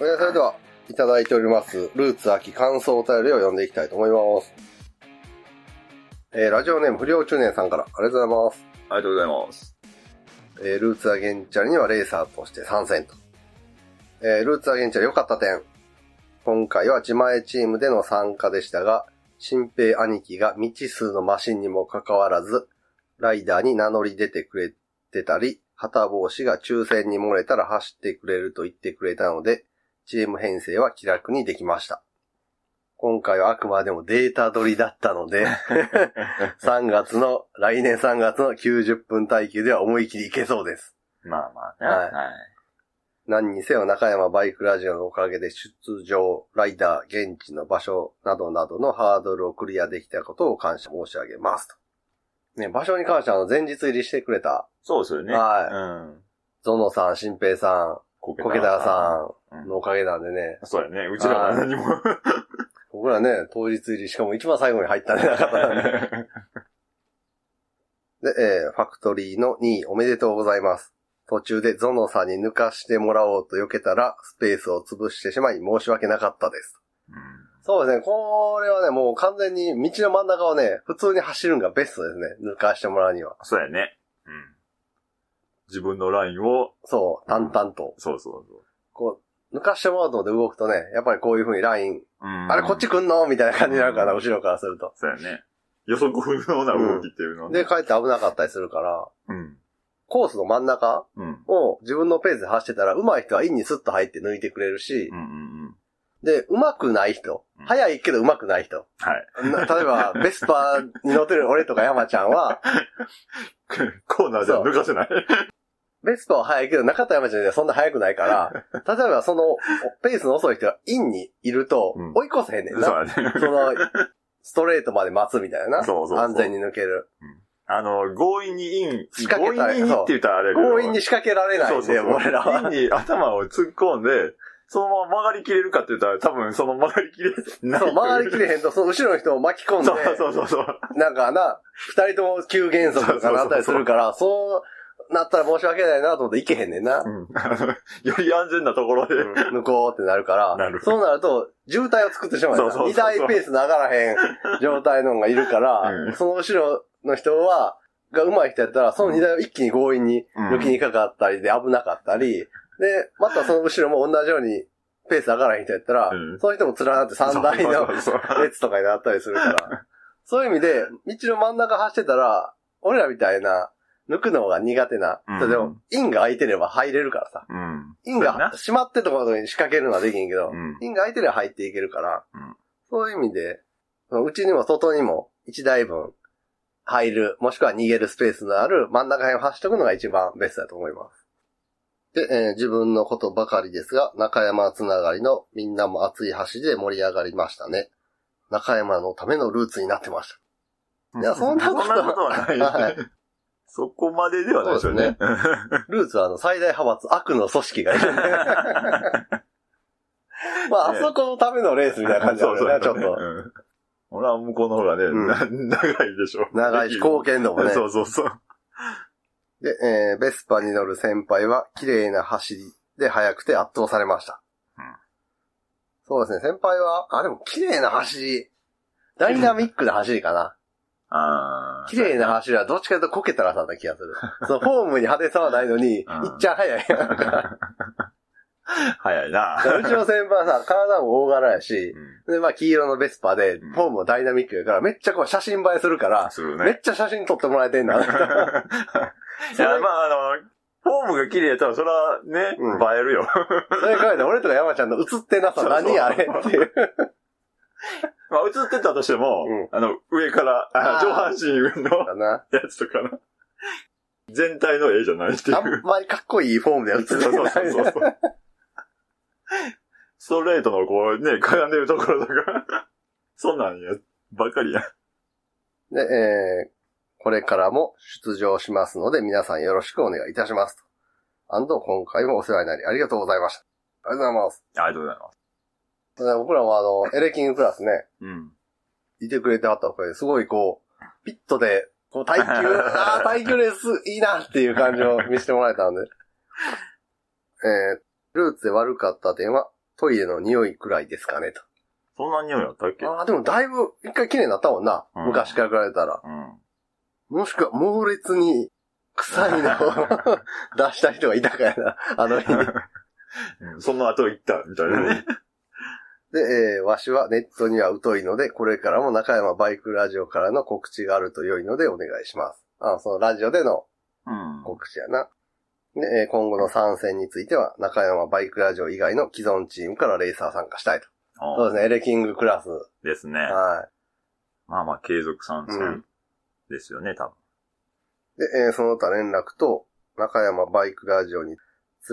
えーそれでは、いただいております、ルーツ秋感想お便りを読んでいきたいと思います。えーラジオネーム不良中年さんから、ありがとうございます。ありがとうございます。えールーツアゲンチャリにはレーサーとして参戦と。えールーツアゲンチャリ良かった点。今回は自前チームでの参加でしたが、新平兄貴が未知数のマシンにもかかわらず、ライダーに名乗り出てくれてたり、旗帽子が抽選に漏れたら走ってくれると言ってくれたので、チーム編成は気楽にできました。今回はあくまでもデータ取りだったので、3月の、来年3月の90分耐久では思い切りいけそうです。まあまあね。はいはい。何にせよ中山バイクラジオのおかげで出場、ライダー、現地の場所などなどのハードルをクリアできたことを感謝申し上げますと。ね、場所に関してはあの前日入りしてくれた、そうですよね。はいうん。ゾノさん、新平さこん、コケタさうんんのおかげなんでね、そうやね。うちらは何も。僕らね、当日入りしかも一番最後に入ったんでなかったんで。で、えーファクトリーの2位おめでとうございます。途中でゾノさんに抜かしてもらおうと避けたら、スペースを潰してしまい申し訳なかったです。そうですね。これはね、もう完全に道の真ん中をね、普通に走るのがベストですね。抜かしてもらうには。そうやね。うん。自分のラインを、そう、淡々と。そうそうそこう、抜かしてもらおうと思って動くとね、やっぱりこういう風にライン、う。うんあれこっち来んのみたいな感じになるから、うん後ろからすると。そうやね。予測不能な動きっていうのはねで、かえって危なかったりするから、うん。コースの真ん中うん。を自分のペースで走ってたら、上手い人はインにスッと入って抜いてくれるしう、んうんうん。で、上手くない人うん、速いけど上手くない人。はい。な例えば、ベスパーに乗ってる俺とか山ちゃんは、コーナーじゃ抜かせない。ベスパーは速いけど、中田山ちゃんじゃそんな速くないから、例えばその、ペースの遅い人がインにいるとうん、追い越せへんねんそうな。やね。その、ストレートまで待つみたいな。そうそうそう安全に抜ける。あの、強引にイン、仕掛け強引にインって言ったらあれ強引に仕掛けられないんう。俺らは。インに頭を突っ込んで、そのまま曲がりきれるかって言ったら多分その曲がりきれない。そう、曲がりきれへんと、その後ろの人を巻き込んで、そうそうそうそう。なんかな、二人とも急減速とかなったりするから、そうなったら申し訳ないなと思って行けへんねんな。うん。より安全なところで。向こうってなるから、なる。そうなると、渋滞を作ってしまうそうそうそうそう。二台ペースの上がらへん状態のがいるから、うん。その後ろの人は、が上手い人やったら、その二台を一気に強引にうん抜きにかかったりで危なかったり、で、またその後ろも同じようにペース上がらへん人やったら、うん。その人も連なって三台の 列とかになったりするから、そういう意味で、道の真ん中走ってたら、俺らみたいな、抜くのが苦手な。うんでも、インが空いてれば入れるからさ。うん。インが閉まってるところに仕掛けるのはできんけど、うんインが空いてれば入っていけるから、うんそういう意味で、うちにも外にも1台分入る、もしくは逃げるスペースのある真ん中辺を走っとくのが一番ベストだと思います。で、えー自分のことばかりですが、中山つながりのみんなも熱い橋で盛り上がりましたね。中山のためのルーツになってました。いやそんなことそんなことはない。はいそこまでではないですよね。ルーツはあの最大派閥悪の組織がいるんで。まあ、あそこのためのレースみたいな感じだよね、ちょっと。うん俺は向こうの方がね、うんな長いでしょ。長いし、貢献度もね。そうそうそう。で、えーベスパに乗る先輩は綺麗な走りで速くて圧倒されました。うんそうですね、先輩は、あ、でも綺麗な走り。ダイナミックな走りかな。あー綺麗な走りはどっちかというとこけたらさだ気がする。そのフォームに派手さはないのに、いうんっちゃん速いやんか。早いな。うちの先輩はさ、体も大柄やし、うんで、まあ、黄色のベスパで、うんフォームもダイナミックやから、めっちゃこう写真映えするから、するめっね。ちゃ写真撮ってもらえてんだ。いや、まあ、あの、フォームが綺麗やったら、それはね、うん映えるよ。それから俺とか山ちゃんの映ってなさ、何あれっていう。まあ、映ってたとしても、うんあの、上から、ああー上半身の。やつとかの、全体の絵じゃないっていう。あんまりかっこいいフォームで映ってそうそうない。そうそう。ストレートのこうね、かがんでるところとか、そんなんや、ばっかりや。で、えー、これからも出場しますので、皆さんよろしくお願いいたしますと。アンド、今回もお世話になりありがとうございました。ありがとうございます。ありがとうございます。で僕らもあの、エレキングクラスね、うん。いてくれてはったおかげですごいこう、ピットで、こう耐久、ああ、耐久レースいいなっていう感じを見せてもらえたんで。えー、ルーツで悪かった点は、トイレの匂いくらいですかねと。そんな匂いあったっけ？ああ、でもだいぶ一回綺麗になったもんな。うん昔から比べたら。うん。もしくは猛烈に臭いのを 出した人がいたからな。あの日に。うんその後行った、みたいなね。で、えーわしはネットには疎いので、これからも中山バイクラジオからの告知があると良いのでお願いします。あそのラジオでのうん。告知やな。で、えー今後の参戦については、中山バイクラジオ以外の既存チームからレーサー参加したいと。そうですね、エレキングクラス。ですね。はまあまあ、継続参う戦んですよね、多分。い。で、えーその他連絡と、中山バイクラジオに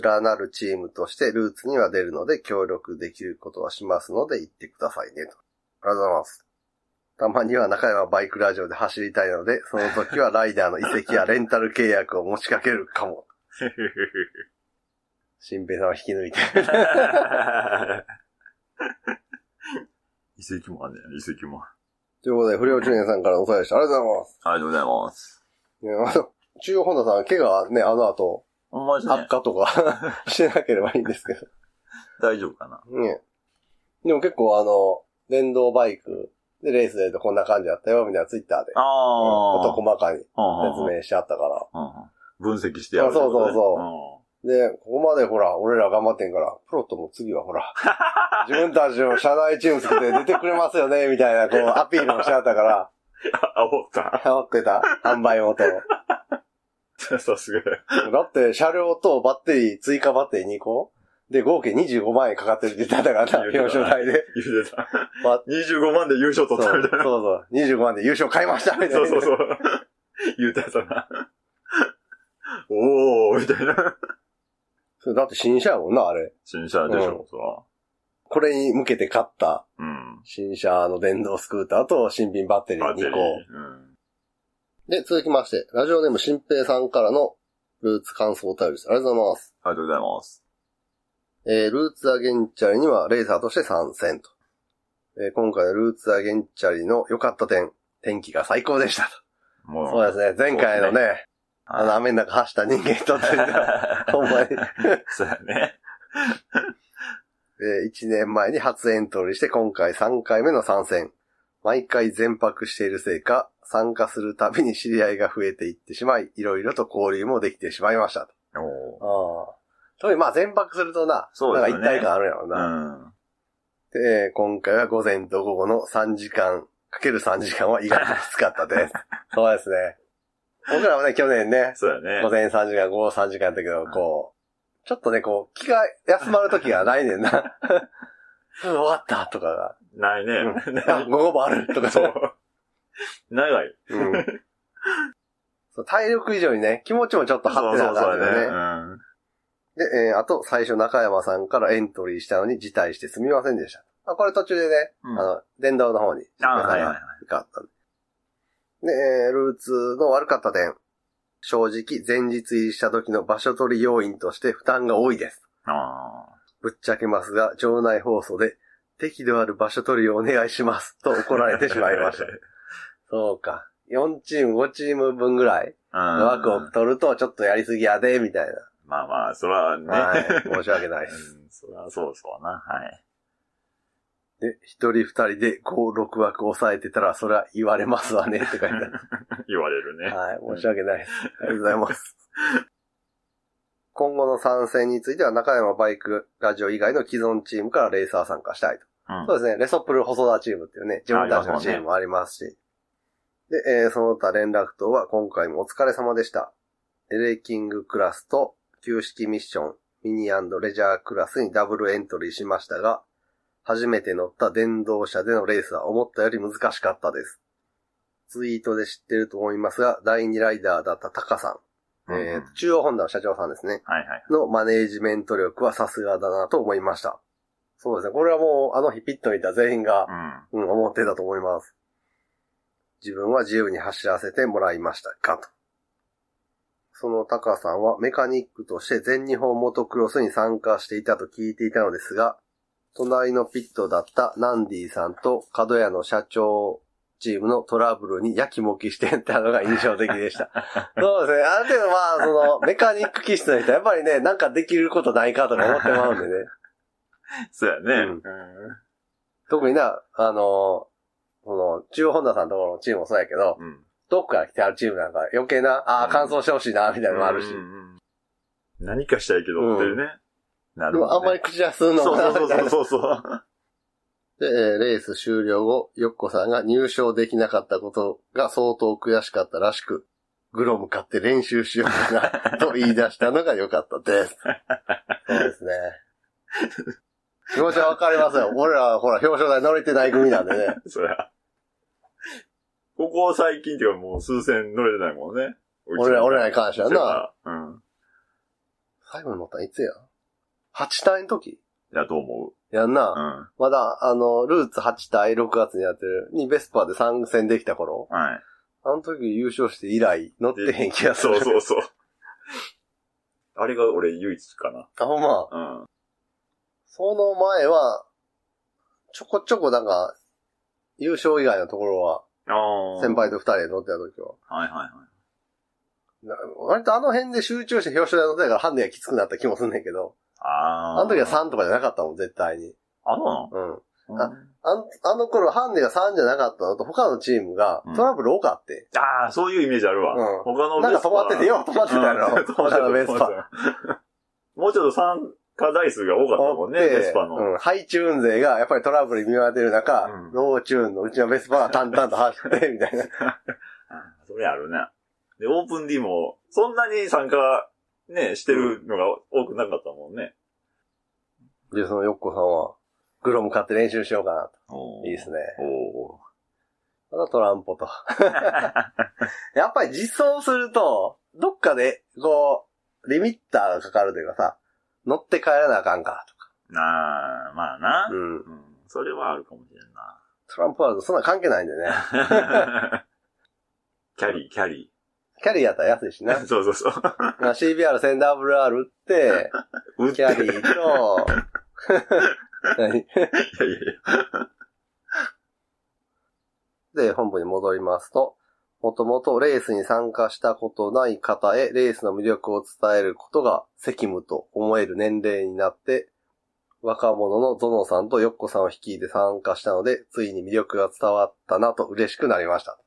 連なるチームとしてルーツには出るので協力できることはしますので言ってくださいねと。ありがとうございます。たまには中山バイクラジオで走りたいので、その時はライダーの移籍やレンタル契約を持ちかけるかも。新平さんは引き抜いて。遺跡もあんねん、遺跡も。ということで、不良中年さんからのお便りでした。ありがとうございます。ありがとうございます。ねあの、中央本田さん、怪我ね、あの後、ほんまで。悪化とか してなければいいんですけど。大丈夫かな？ね。でも結構あの、電動バイクでレースでとこんな感じだったよ、みたいなツイッターで。ああ。事細かに説説明してあったから。分析してやるそうことね。そうで、ここまでほら、俺ら頑張ってんから、プロットも次はほら、自分たちの社内チーム作って出てくれますよね、みたいな、こう、アピールもしてあったから、あ、おった。煽ってた、販売元を。さすが。だって、車両とバッテリー、追加バッテリー2個で、合計25万円かかってるって言ってたからな、表彰台で。言うてた。バ25万で優勝そうそう取ったみたいな。そう。25万で優勝買いましたみたいな。そうそうそう。言うてたな。おー、みたいな。それだって新車やもんな、あれ。新車でしうんょ、そら。これに向けて買ったうん。新車の電動スクーターと新品バッテリー2バッテリー。個。うん。で、続きまして、ラジオネーム新平さんからのルーツ感想お便りです。ありがとうございます。ありがとうございます。えー、ルーツアゲンチャリにはレーサーとして参戦と。えー今回のルーツアゲンチャリの良かった点、天気が最高でしたと。もそうですね、前回のね、あの雨の中走った人間にとってねほんまに。そうやね。え1年前に初エントリーして今回3回目の参戦。毎回全泊しているせいか、参加するたびに知り合いが増えていってしまい、いろいろと交流もできてしまいましたと。おーああ。特にまあ全泊するとな、そうですよねなんか一体感あるやろううな。ん。で、えー今回は午前と午後の3時間、かける3時間は意外ときつかったです。そうですね。僕らもね、去年ね、そうやね午。前3時間、午後3時間やったけど、こう、ちょっとね、こう、気が休まる時がないねんな。うん終わったとかが。ないね。あ、午後もあるとかそう。長い。うん そう体力以上にね、気持ちもちょっと張ってなかったよね。うん。で、えーあと、最初中山さんからエントリーしたのに辞退してすみませんでした。あこれ途中でね、うんあの、電動の方に、あはいはいはい行かったんで。で、えールーツの悪かった点。正直、前日入りした時の場所取り要因として負担が多いです。あぶっちゃけますが、場内放送で、適度ある場所取りをお願いします。と怒られてしまいました。そうか。4チーム、5チーム分ぐらいあ。の枠を取ると、ちょっとやりすぎやで、みたいまあまあ、そらね。な。はい。申し訳ないです。うんそらそうそうな。はい。で、一人二人で5、6枠抑えてたら、それは言われますわね、って書いてある。言われるね。はい。申し訳ないです。ありがとうございます。今後の参戦については、中山バイクラジオ以外の既存チームからレーサー参加したいと。うんそうですね。レソプル細田チームっていうね、自分たちのチームもありますし。で、えーその他連絡等は今回もお疲れ様でした。エレキングクラスと旧式ミッション、ミニレジャークラスにダブルエントリーしましたが、初めて乗った電動車でのレースは思ったより難しかったです。ツイートで知ってると思いますが、第2ライダーだったタカさん、えーうん中央ホンダの社長さんですね。はいはい。のマネージメント力はさすがだなと思いました。そうですね。これはもう、あの日ピットにいた全員がう、ん。うん、思ってたと思います。自分は自由に走らせてもらいましたかと。そのタカさんはメカニックとして全日本モトクロスに参加していたと聞いていたのですが、隣のピットだったナンディさんと角屋の社長チームのトラブルにやきもきしていたのが印象的でした。そうですね。ある程度まあ、その、メカニック気質の人はやっぱりね、なんかできることないかとか思ってまうんでね。そうやね。うんうん特にな、あの、その、中央ホンダさんのところのチームもそうやけど、うん。どっから来てあるチームなんか余計な、ああ、うん完走してほしいな、みたいなのもあるし。うんうん何かしたいけどっていうね。なでるほど、ね。もあんまり口出すのそうそうそう。そうそう。で、えーレース終了後、ヨッコさんが入賞できなかったことが相当悔しかったらしく、グロム買って練習しようかな、と言い出したのが良かったです。そうですね。気持ちはわかりますよ。俺らはほら表彰台乗れてない組なんでね。そりゃ。ここ最近っていうかもう数戦乗れてないもんね。俺ら、俺らに関してはな。うん。最後に乗ったのいつや ?8 体の時？やと思やんな。う。うん。まだ、あの、ルーツ8体6月にやってる、にベスパーで参戦できた頃、はい。あの時優勝して以来乗ってへん気がする。そうそうそう。あれが俺唯一かな。あ、ほんま。うん。その前は、ちょこちょこなんか、優勝以外のところは。先輩と二人で乗ってた時は。はいはいはい。割とあの辺で集中して表彰台乗ってたからハンデがきつくなった気もすんねんけど。ああ。あの時は3とかじゃなかったもん、絶対に。あ、そうなの？うん。ああのあの頃、ハンデが3じゃなかったのと、他のチームがトラブル多かって。うん、ああ、そういうイメージあるわ。うん、他のなんか止まってて、よ止まってたやろ。止まってた、ベスパ。もうちょっと3、課題数が多かったもんね、ベスパの。うん、ハイチューン勢がやっぱりトラブルに見舞われてる中、うん、ローチューンのうちのベスパが淡々と走って、みたいな。それあるね。で、オープン D も、そんなに参加、ね、してるのが多くなかったもんね。で、そのヨッコさんは、グロム買って練習しようかなと。いいですね。ただトランポと。やっぱり実装すると、どっかで、こう、リミッターがかかるというかさ、乗って帰らなあかんかとか。なあ、まあな。うん。うん。それはあるかもしれんな。トランポあるとそんな関係ないんでね。キャリー、キャリキャリーやったら安いしなー。そうそうそう。まあ CBR 1000 WR 売って、売ってキャリーと、何？いやいやいや。で、本部に戻りますと、もともとレースに参加したことない方へレースの魅力を伝えることが責務と思える年齢になって、若者のゾノさんとヨッコさんを率いて参加したので、ついに魅力が伝わったなと嬉しくなりました。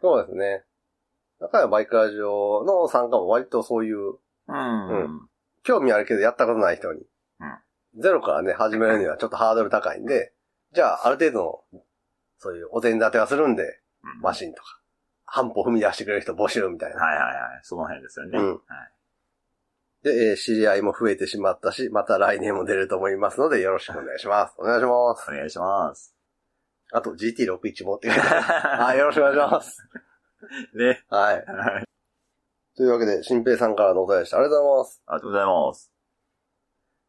そうですね。中山バイクラジオの参加も割とそういう、うん。うん。興味あるけどやったことない人に、ゼロからね、始めるにはちょっとハードル高いんで、じゃあある程度の、そういうお膳立てはするんで、うんマシンとか、半歩踏み出してくれる人募集みたいな。はいはいはい。その辺ですよね。うんはい。で、えー知り合いも増えてしまったし、また来年も出ると思いますので、よろしくお願いします。お願いします。お願いします。あと GT61 もって書いてある。はい、よろしくお願いします。ね。はい。はい。というわけで、新平さんからのお便りでした。ありがとうございます。ありがとうございます。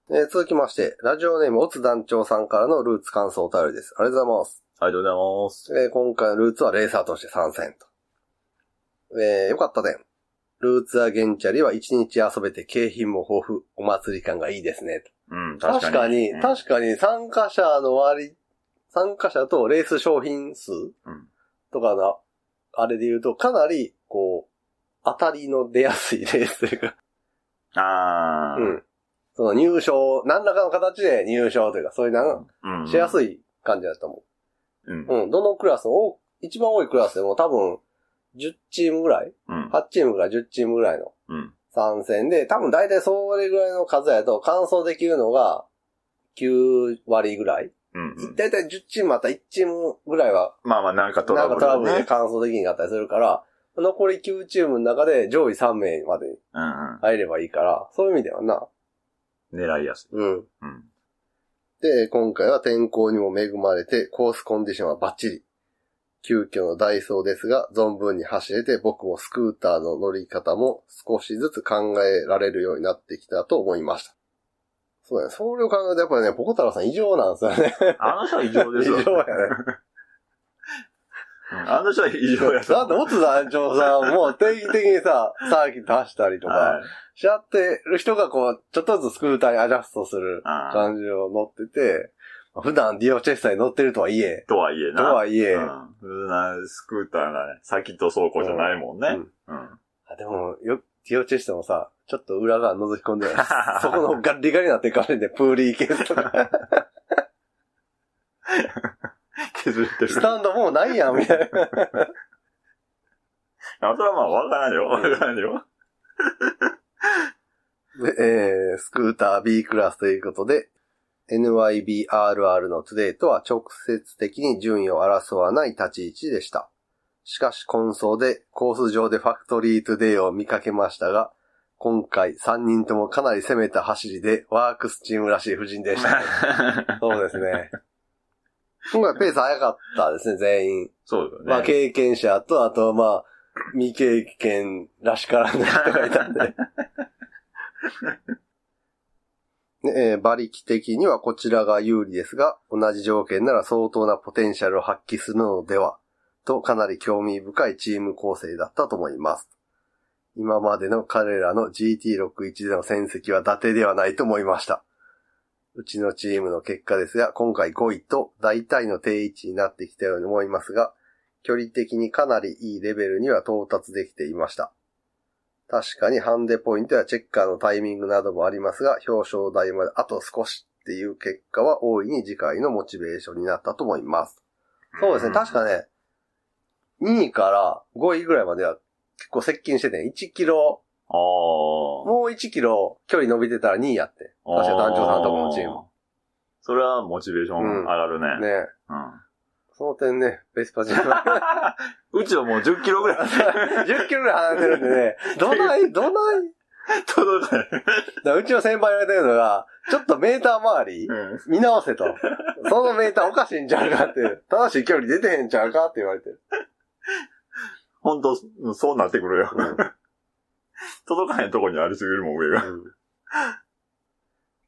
えー続きまして、ラジオネーム、オツ団長さんからのルーツ感想お便りです。ありがとうございます。ありがとうございます。えー今回のルーツはレーサーとして参戦と。えーよかった点。ルーツアゲンチャリは一日遊べて景品も豊富、お祭り感がいいですね。うん、確かに、うん確かに参加者の割り、参加者とレース商品数うんとかな、あれで言うとかなり、こう、当たりの出やすいレースというか、あー。うん。その入賞、何らかの形で入賞というか、そういうのうん。がしやすい。い感じだと思うん。う。うん。どのクラスも、一番多いクラスでも多分、10チームぐらい？うん。8チームから10チームぐらいのうん。参戦で、多分大体それぐらいの数やと完走できるのが9割ぐらい。うん。大体10チームあったら1チームぐらいは、まあまあ、なんかトなんかラブル、ね。トラブルで完走できなかったりするから、残り9チームの中で上位3名まで入ればいいから、そういう意味ではな。うん。狙いやすい。うん。うん。で、今回は天候にも恵まれて、コースコンディションはバッチリ。急遽のダイソーですが、存分に走れて、僕もスクーターの乗り方も少しずつ考えられるようになってきたと思いました。そうだね。それを考えると、やっぱりね、ポコ太郎さん異常なんですよね。あの人は異常で異すよ。常やね。うんあの人は異常やだって、オツ団長さんも定期的にさ、サーキット走ったりとはか、しちゃってる人がこう、ちょっとずつスクーターにアジャストする感じを乗ってて、普段ディオチェスターに乗ってるとはいえ、とはいえとな。はいえ、うん。普通なスクーターがね、先と走行じゃないもんね。うんうん。あでも、よ、ティオチェストもさ、ちょっと裏側覗き込んで、そこのガリガリになってかれんで、プーリーケースとか。削れてる。スタンドもうないやん、みたいな。あ、それはまあ、わからんよ。わからんよ。でえー、スクーター B クラスということで、NYBRR のトゥデイとは直接的に順位を争わない立ち位置でした。しかし、混走でコース上でファクトリートゥデイを見かけましたが、今回3人ともかなり攻めた走りでワークスチームらしい布陣でした。そうですね。今回ペース早かったですね、全員。そうだよね。まあ経験者と、あとまあ、未経験らしからぬ人がいたんで。ね えー馬力的にはこちらが有利ですが、同じ条件なら相当なポテンシャルを発揮するのでは、とかなり興味深いチーム構成だったと思います。今までの彼らの GT61 での戦績は伊達ではないと思いました。うちのチームの結果ですが、今回5位と大体の定位置になってきたように思いますが、距離的にかなりいいレベルには到達できていました。確かにハンデポイントやチェッカーのタイミングなどもありますが、表彰台まであと少しっていう結果は大いに次回のモチベーションになったと思います。そうですね、確かね、2位から5位ぐらいまでは結構接近してて、1キロ、ああ。もう1キロ距離伸びてたら2位やって。確か団長さんとこのチーム。それはモチベーション上がるね。ねうん。その点ね、ベスパチは うちはもう10キロぐらい 10キロぐらい離れてるんでね、どない、どない？届かない。うちの先輩言われてるのが、ちょっとメーター周り、うん。見直せと。そのメーターおかしいんちゃうかって。正しい距離出てへんちゃうかって言われてる。本当うんそうなってくるよ。届かへんとこにありすぎるもん、上が。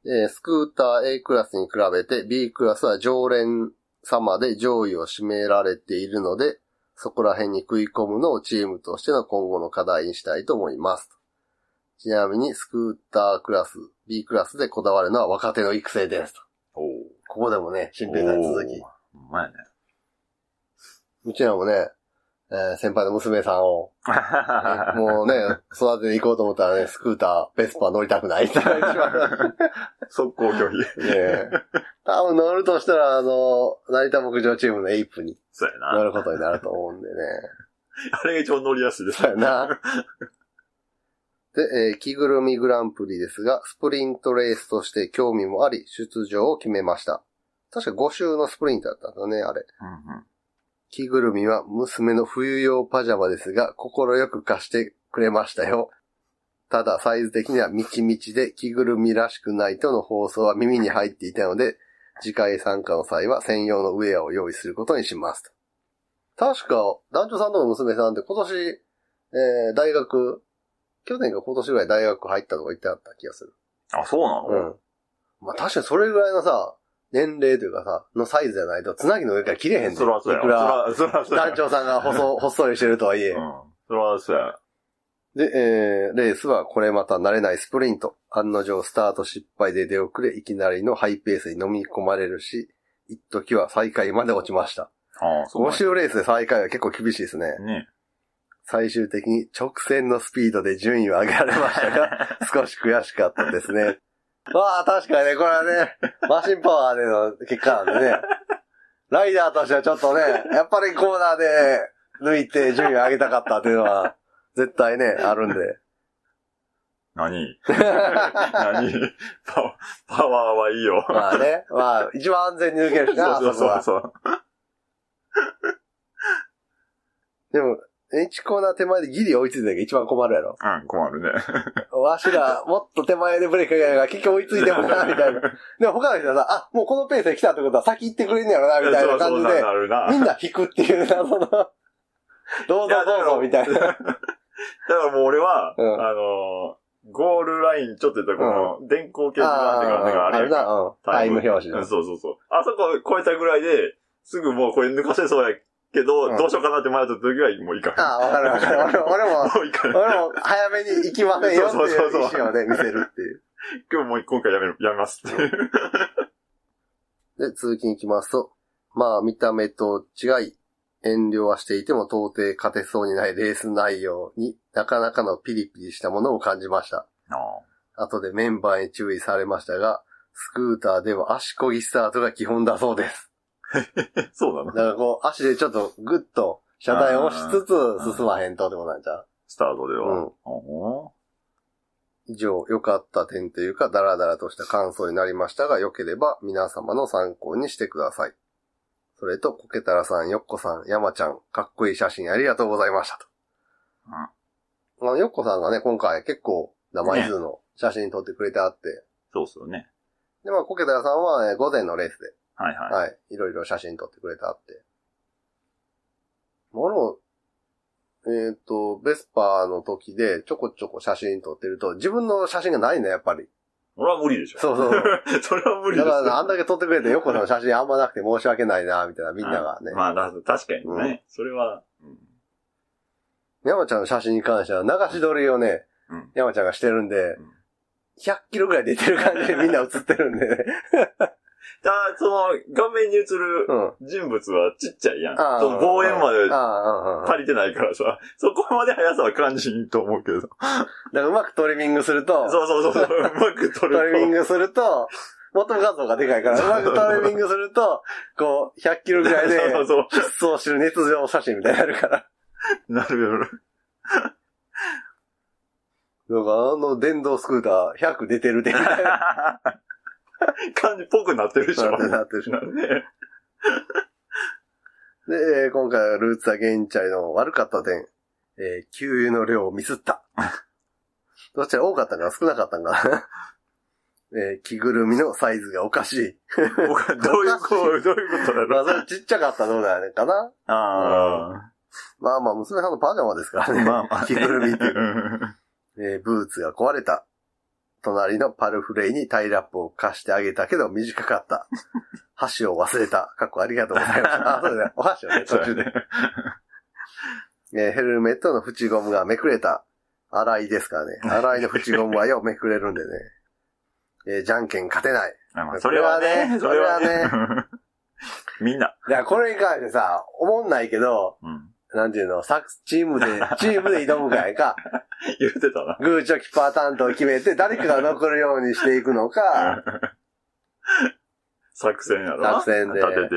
えースクーター A クラスに比べて B クラスは常連様で上位を占められているので、そこら辺に食い込むのをチームとしての今後の課題にしたいと思います。ちなみにスクータークラス、B クラスでこだわるのは若手の育成ですと。おお。ここでもね、新平さんに続き。おー。ほんまやね。うちらもね、えー先輩の娘さんを、もうね、育てていこうと思ったらね、スクーター、ベスパー乗りたくない速攻拒否。ねえ。多分乗るとしたら、あの、成田牧場チームのエイプにそうやな。乗ることになると思うんでね。あれが一番乗りやすいです。そうやな。で、えー着ぐるみグランプリですが、スプリントレースとして興味もあり、出場を決めました。確か5周のスプリントだったんだね、あれ。うんうん着ぐるみは娘の冬用パジャマですが、心よく貸してくれましたよ。ただ、サイズ的にはみちみちで着ぐるみらしくないとの放送は耳に入っていたので、次回参加の際は専用のウェアを用意することにします。確か、団長さんとの娘さんって今年、えー、大学、去年か今年ぐらい大学入ったとか言ってあった気がする。あ、そうなの？うん。まあ確かにそれぐらいのさ、年齢というかさ、のサイズじゃないと、つなぎの上から切れへんで。そらそうやいくら、ろ。そら、そうや団長さんが細、ほっそりしてるとはいえ。うん。そらそうや。で、えー、レースはこれまた慣れないスプリント。案の定スタート失敗で出遅れ、いきなりのハイペースに飲み込まれるし、一時は最下位まで落ちました。ああ、そう5なんや周レースで最下位は結構厳しいですね。ね。最終的に直線のスピードで順位を上げられましたが、少し悔しかったですね。まあ確かにね、これはね、マシンパワーでの結果なんでね。ライダーとしてはちょっとね、やっぱりコーナーで抜いて順位を上げたかったっていうのは、絶対ね、あるんで。何？何？パパワーはいいよ。まあね、まあ、一番安全に抜けるしな、そうそこは。そうそう。でも、H コーナー手前でギリ追いついた時が一番困るやろ。うん、困るね。わしら、もっと手前でブレーキかけないから結局追いついてもな、みたいな。でも他の人はさ、あ、もうこのペースで来たってことは先行ってくれんねやろな、みたいな感じでそうそうな、るな。みんな引くっていうな、その、どうぞどうぞ、みたいな。だからもう俺は、うんあのー、ゴールラインちょっと言ったらこの、電光掲示板っていうか、なんかあれうん。タイム表示。そうそうそう。あそこ超えたぐらいで、すぐもうこれ抜かせそうやけど、うんどうしようかなって迷った時はもういいかああ、わかるわかる。俺俺も、もういいか俺も早めに行きませんよっていう意思をね、見せるっていう。今日もう今回やめる、やめますっていう。で、続きに行きますと、まあ、見た目と違い、遠慮はしていても到底勝てそうにないレース内容になかなかのピリピリしたものを感じました。あ後でメンバーに注意されましたが、スクーターでは足漕ぎスタートが基本だそうです。あ。そうなの？だからこう、足でちょっとグッと車体を押しつつ進まへんとってことなんちゃう？スタートでは。うんお以上、良かった点というか、ダラダラとした感想になりましたが、良ければ皆様の参考にしてください。それと、コケタラさん、ヨッコさん、ヤマちゃん、かっこいい写真ありがとうございましたと。あの、ヨッコさんがね、今回結構な枚数の写真撮ってくれてあって、そうっすよね。で、まあ、コケタラさんは、えー午前のレースで、はいはい。はい、いろいろ写真撮ってくれてあって。まああの、えっ、と、ベスパーの時でちょこちょこ写真撮ってると、自分の写真がないの、やっぱり。俺は無理でしょ。そうそう。それは無理ですよ。だから、あんだけ撮ってくれて、横の写真あんまなくて申し訳ないな、みたいな、みんながね。まあ、だ確かにね。それは、うん山ちゃんの写真に関しては、流し撮りをね、うん山ちゃんがしてるんでうん、100キロぐらい出てる感じでみんな写ってるんでね。ただ、その、画面に映るうん。人物はちっちゃいやん。その望遠まで足りてないからさ、そこまで速さは感じんと思うけど。らうまくトリミングすると、そうそうそうそう、うまく撮ると。トリミングすると、元画像がでかいから、うまくトリミングすると、こう、100キロぐらいで、そうそう失踪してる熱情写真みたいになるから。なるよ。なんかあの電動スクーター100出てるで。感じっぽくなってるでしょ。なってるなってるなんで今回はルーツはゲンチャリの悪かった点、えー給油の量をミスった。どっちら多かったんか少なかったんかな。えー着ぐるみのサイズがおかしい。どういうこう、どういうことだろう。まあ、それちっちゃかったのだねかな。あまあまあ、娘さんのパジャマですからあ。ね。まあまあね。着ぐるみっていう。うんえーブーツが壊れた。隣のパルフレイにタイラップを貸してあげたけど短かった。箸を忘れた。かっこありがとうございました。あ、そうだね。お箸をね、途中で。えーヘルメットの縁ゴムがめくれた。洗いですからね。洗いの縁ゴムはよ、めくれるんでね。えーじゃんけん勝てない。あまあそれはね、それはね みんな。いや、これに関してさ、思んないけど、うんなんていうの、サクチームで、チームで挑むかいか、言ってたな。グーチョキパー担当を決めて、誰かが残るようにしていくのか、作戦やろな。作戦で立てて。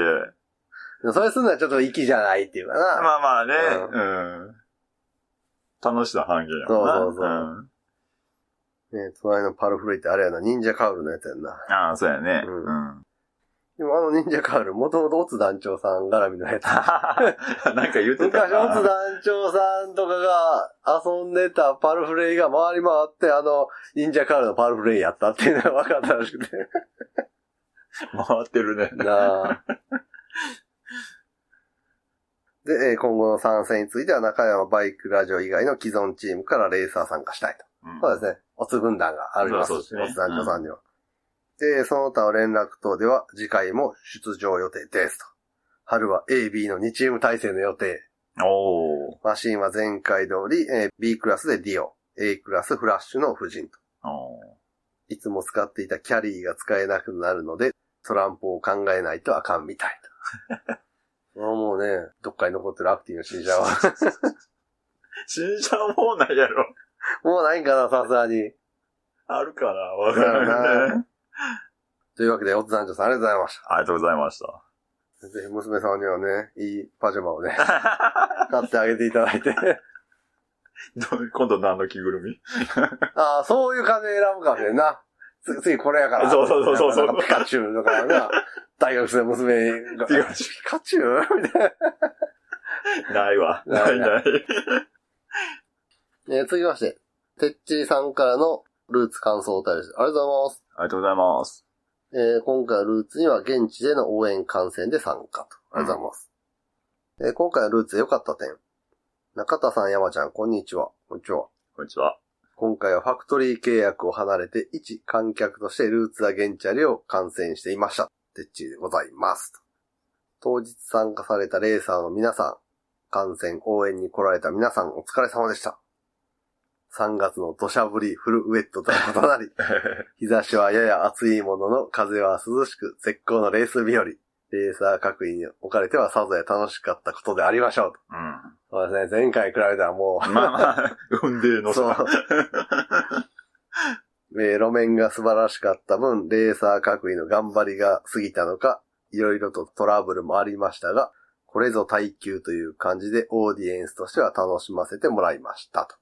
それすんのはちょっと粋じゃないっていうかな。まあまあね、ううん。楽しさ半減やもんな。そうそうそうんね、隣のパルフレイってあれやな、忍者カウルのやつやんな。ああ、そうやね。ううんん。でもあの忍者カウル、もともとオツ団長さん絡みのやつ。なんか言ってた昔、オツな。団長さんとかが遊んでたパルフレイが回り回って、あの、忍者カウルのパルフレイやったっていうのが分かったらしくて。回ってるね。なあ。で、えー今後の参戦については中山バイクラジオ以外の既存チームからレーサー参加したいと。うんそうですね。オツ軍団がありますし、そうですねオツ団長さんには。で、その他の連絡等では次回も出場予定ですと。春は A、B の2チーム体制の予定。おー。マシンは前回通り、えー B クラスでディオ、A クラスフラッシュの夫人と。おいつも使っていたキャリーが使えなくなるので、トランプを考えないとあかんみたいと。もうね、どっかに残ってるアクティの新車は。ー。新車はもうないやろ。もうないんかな、さすがに。あるかなわからんね。というわけで、オッズ団長さんありがとうございましありがとうございました。た。ぜひ娘さんにはね、いいパジャマをね、買ってあげていただいて。今度何の着ぐるみ？ああ、そういう感じで選ぶかもしれんな。次、次これやから。そうそうそうそうピカチュウとかな、大学生の娘が、ピカチピカチュウ？みたいな。ないわ。ないない。えー続きまして、てっちりさんからのルーツ感想お便りです。ありがとうございます。ありがとうございます。えー今回はルーツには現地での応援観戦で参加と。ありがとうございます。えー今回はルーツで良かった点。中田さん、山ちゃん、こんにちは。こんにちは。こんにちは。今回はファクトリー契約を離れて、一観客としてルーツアゲンチャリを観戦していました。てっちりでございます。当日参加されたレーサーの皆さん、観戦応援に来られた皆さんお疲れ様でした。3月の土砂降りフルウェットとは異なり、日差しはやや暑いものの風は涼しく絶好のレース日和。レーサー各位に置かれてはさぞや楽しかったことでありましょうと。うん。そうですね、前回比べたらもう、まあまあ、運命のそう差。えー路面が素晴らしかった分、レーサー各位の頑張りが過ぎたのか、いろいろとトラブルもありましたが、これぞ耐久という感じでオーディエンスとしては楽しませてもらいましたと。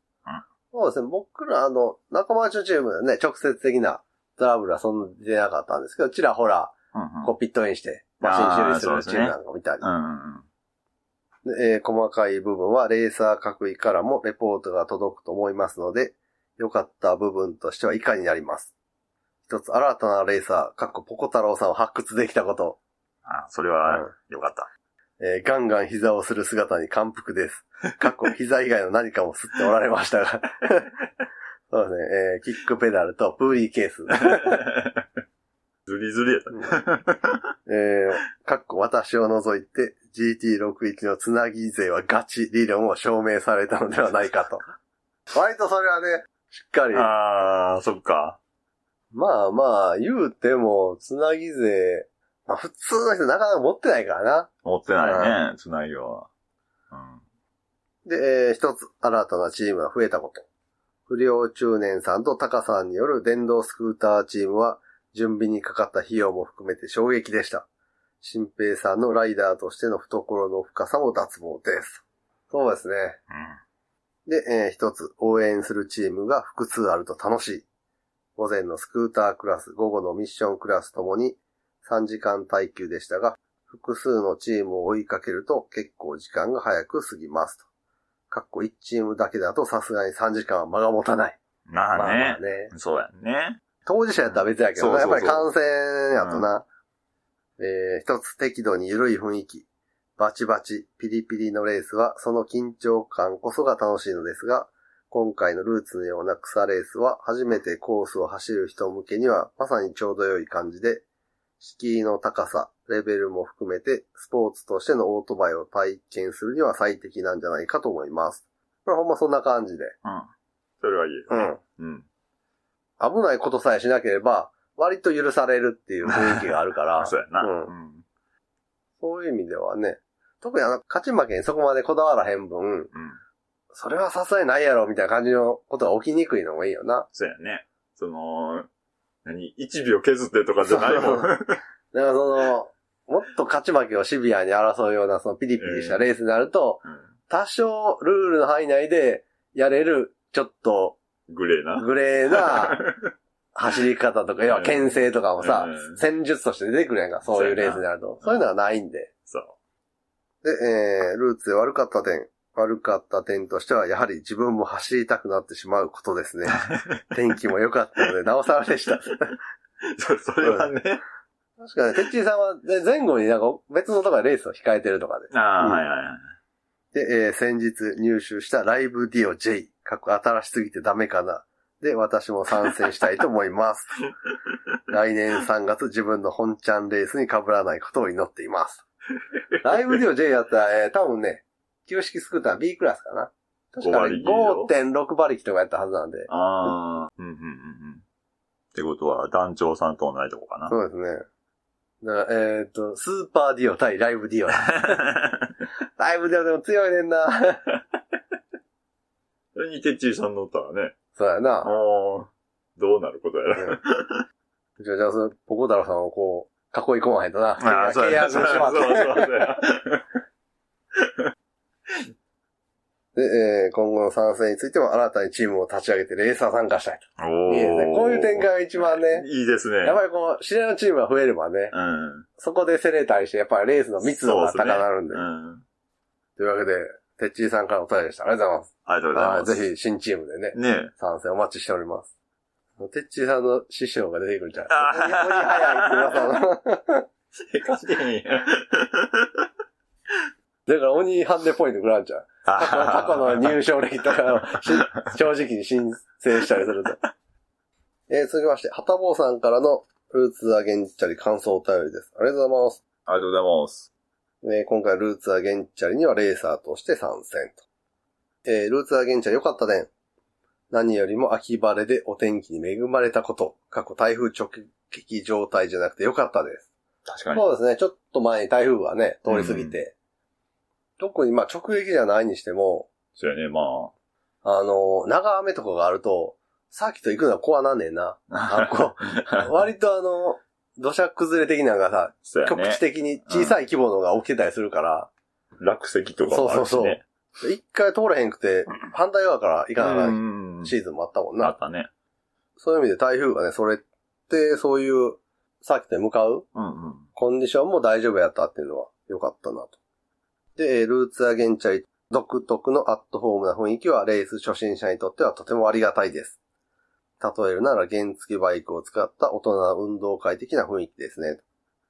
うんそうですね、僕らあの、仲間内のチームでね、直接的なトラブルはそんな出なかったんですけど、ちらほら、うんうん。こうピットインして、マシン修理するチームなんか見たり、うんうんでえー細かい部分はレーサー各位からもレポートが届くと思いますので、良かった部分としては以下になります。一つ新たなレーサー、かっこポコ太郎さんを発掘できたこと、あ、それは、よかった。えーガンガン膝をする姿に感服です。かっこ膝以外の何かも吸っておられましたが。そうですね、えーキックペダルとプーリーケース。ズリズリやったね。えー、かっこ私を除いて GT61 のつなぎ勢はガチ理論を証明されたのではないかと。割とそれはね、しっかり。ああ、そっか。まあまあ、言うても、つなぎ勢、まあ普通の人なかなか持ってないからな。持ってないね、つなぎは。うん。で、えー一つ新たなチームが増えたこと。不良中年さんとタカさんによる電動スクーターチームは、準備にかかった費用も含めて衝撃でした。新平さんのライダーとしての懐の深さも脱帽です。そうですね。で、えー一つ応援するチームが複数あると楽しい。午前のスクータークラス、午後のミッションクラスともに3時間耐久でしたが、複数のチームを追いかけると結構時間が早く過ぎますと。かっこ1チームだけだとさすがに3時間は間が持たない。うん。まあね。ね。そうやんね。当事者やったら別やけどな、そうそうそうやっぱり感染やとな。えー、一つ適度に緩い雰囲気。バチバチ、ピリピリのレースは、その緊張感こそが楽しいのですが、今回のルーツのような草レースは、初めてコースを走る人向けには、まさにちょうど良い感じで、敷居の高さ、レベルも含めて、スポーツとしてのオートバイを体験するには最適なんじゃないかと思います。これほんまそんな感じで。うん。それはいいよね。うん。うん。危ないことさえしなければ、割と許されるっていう雰囲気があるから。そうやな。うんうん。そういう意味ではね、特にあの、勝ち負けにそこまでこだわらへん分、うん。それはさすがにないやろ、みたいな感じのことが起きにくいのもいいよな。そうやね。その、何 ?1 秒削ってとかじゃないもん。だからその、もっと勝ち負けをシビアに争うような、そのピリピリしたレースになると、多少ルールの範囲内でやれる、ちょっとグレーな。グレーな 走り方とか、要は牽制とかもさうん、戦術として出てくるやんか、そういうレースになると。そういうのはないんで。そう。で、えー、ルーツで悪かった点。悪かった点としては、やはり自分も走りたくなってしまうことですね。天気も良かったので、なおさらでした。そそれはね。確かに、てっちーさんはね前後になんか別のところでレースを控えてるとかで。ああ、うんはいはいはい。で、えー先日入手したライブディオ J、過去新しすぎてダメかな。で、私も参戦したいと思います。来年3月自分の本ちゃんレースに被らないことを祈っています。ライブディオ J やったら、えー多分ね、旧式スクーター B クラスかな。確か5馬に力以上？5.6馬力とかやったはずなんで。ああ、うんうんうんうん。ってことは、団長さんと同じとこかな。そうですね。だから、えーっと、スーパーディオ対ライブディオ。ライブディオでも強いねんな。それにてっちーさん乗ったらね。そうやなああ。、どうなることやら。じゃあ、じゃあ、その、ポコ太郎さんをこう、囲い込まへんとな。ああ、そう契や約してもらって。そうそうそうや で、えー今後の参戦についても新たにチームを立ち上げてレーサー参加したいおと。ーいいですね。こういう展開が一番ね。いいですね。やっぱりこう、知り合いのチームが増えればね、うん。そこで競れたりして、やっぱりレースの密度が高くなるんで。うん。というわけで、てっちーさんからお便りでした。ありがとうございます。ありがとうございはいます。ぜひ、新チームでね、ね参戦お待ちしております。てっちーさんの師匠が出てくるんじゃあない鬼鬼早いって噂。だから鬼ハンデポイントくらんちゃう。過去過去の入賞歴とかをし正直に申請したりすると。えー、続きまして、はたぼうさんからのルーツアゲンチャリ感想お便りです。ありがとうございます。ありがとうございます。えー今回ルーツアゲンチャリにはレーサーとして参戦と。えールーツアゲンチャリ良かったね。何よりも秋晴れでお天気に恵まれたこと。過去台風直撃状態じゃなくて良かったです。確かに。そうですね。ちょっと前に台風がね、通り過ぎて。特にまあ直撃じゃないにしても、そうやね、まあの、長雨とかがあると、サーキット行くのは怖なんねんな。ああ。こう、割とあの、土砂崩れ的なのがさ、そうやね局地。的に小さい規模のが起きてたりするから、落石とかもあるしそうそうね。一回通れへんくて、反対側から行かなあかうんんシーズンもあったもんな。あったね。そういう意味で台風がね、それって、そういうサーキットに向かううんうん。コンディションも大丈夫やったっていうのは良かったなと。で、えールーツアゲンチャリ独特のアットホームな雰囲気はレース初心者にとってはとてもありがたいです。例えるなら原付バイクを使った大人な運動会的な雰囲気ですね。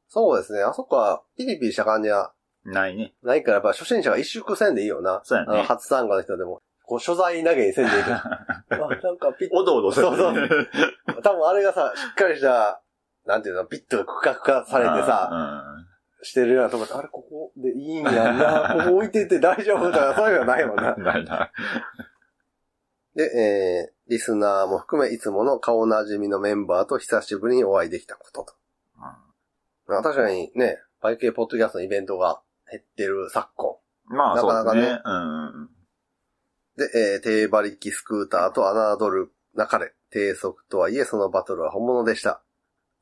そうですね。あそこはピリピリした感じはないね。ないからやっぱ初心者が一縮せんでいいよな。そうやねあの初参加の人でも。こう所在投げにせんでいい なんかピッおどおどせそうそう多分あれがさ、しっかりした、なんていうの、ピットがクカクカされてさ、してるなとこで、あれ、ここでいいんやんな、ここ置いてて大丈夫とか、そういうのはないもんなう。ん。ないな。で、えー、リスナーも含め、いつもの顔なじみのメンバーと久しぶりにお会いできたことと。まあ確かにね、バイク系ポッドキャストのイベントが減ってる昨今。まあ、なかなかねね。うんうん。で、えー、低馬力スクーターと侮る中で、低速とはいえそのバトルは本物でした。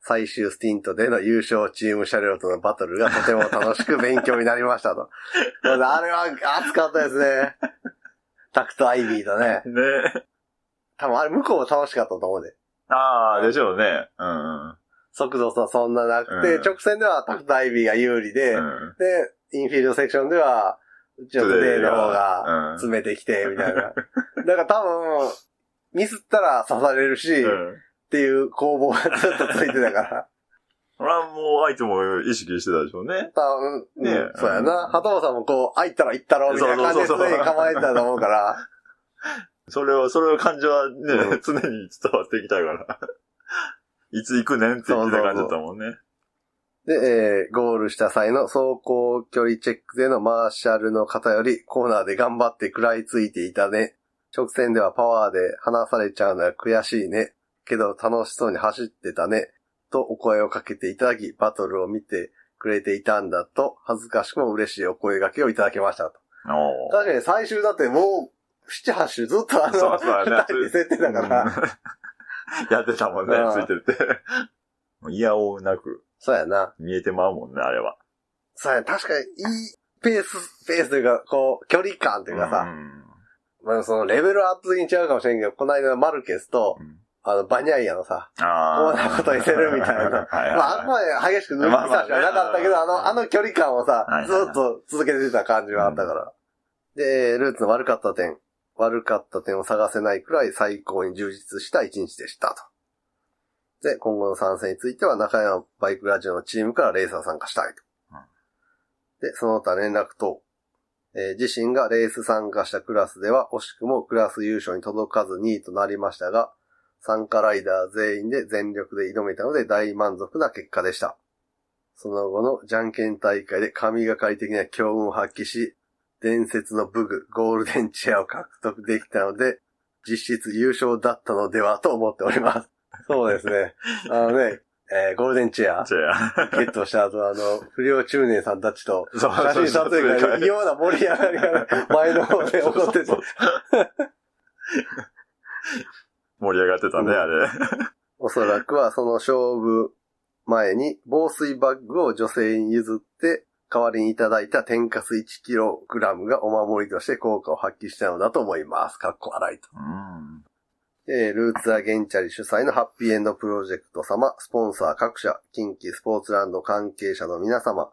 最終スティントでの優勝チーム車両とのバトルがとても楽しく勉強になりましたと。あれは熱かったですね。タクトアイビーとね。ね多分あれ向こうも楽しかったと思うで。ああ、でしょうね。うん速度さそんななくて、うん直線ではタクトアイビーが有利で、うん。うん。で、インフィールドセクションでは、うちのトゥデイの方がうん詰めてきて、みたいな。だから多分、ミスったら刺されるし、うん。っていう攻防がずっとついてたから。これはもう相手も意識してたでしょうね。多分、ねうんそうやな。鳩場さんもこう、あいったら行ったろ、みたいな感じでそうそうそう常に構えてたと思うから。それを、それを感情はうね、常に伝わってきたから。いつ行くねんって言ってた感じだったもんね。で、えーゴールした際の走行距離チェックでのマーシャルの方よりコーナーで頑張って食らいついていたね。直線ではパワーで離されちゃうのは悔しいね。けど楽しそうに走ってたね。とお声をかけていただき、バトルを見てくれていたんだと、恥ずかしくも嬉しいお声掛けをいただきましたと。確かに最終だってもう、7、8周ずっとあの、そうそうやね二人で設定だから。うん やってたもんねうん、ついてるって。いやおうなくそうやな。見えてまうもんね、あれは。そうや、確かにいいペース、ペースというか、こう、距離感というかさ、んまあそのレベルアップ的に違うかもしれんけど、この間のマルケスと、うんあの、バニャイアのさ、あこうなことにせるみたいな。まあ、あんまり激しく抜き差しはなかったけど、まあの、あの距離感をさずっと続けてた感じはあったから。で、ルーツの悪かった点。悪かった点を探せないくらい最高に充実した一日でしたと。で、今後の参戦については中山バイクラジオのチームからレーサー参加したいと。で、その他連絡等。えー自身がレース参加したクラスでは惜しくもクラス優勝に届かず2位となりましたが、参加ライダー全員で全力で挑めたので大満足な結果でした。その後のじゃんけん大会で神がかり的な強運を発揮し、伝説のブグ、ゴールデンチェアを獲得できたので、実質優勝だったのではと思っております。そうですね。あのね、えーゴールデンチェア、じゃあ。ゲットした後、あの、不良中年さんたちと、写真撮影が異様な盛り上がりが前の方で起こってて盛り上がってたね、あれ。おそらくはその勝負前に防水バッグを女性に譲って代わりにいただいた天かす 1kg がお守りとして効果を発揮したのだと思います。かっこ笑いと。うん。えールーツアゲンチャリ主催のハッピーエンドプロジェクト様、スポンサー各社、近畿スポーツランド関係者の皆様、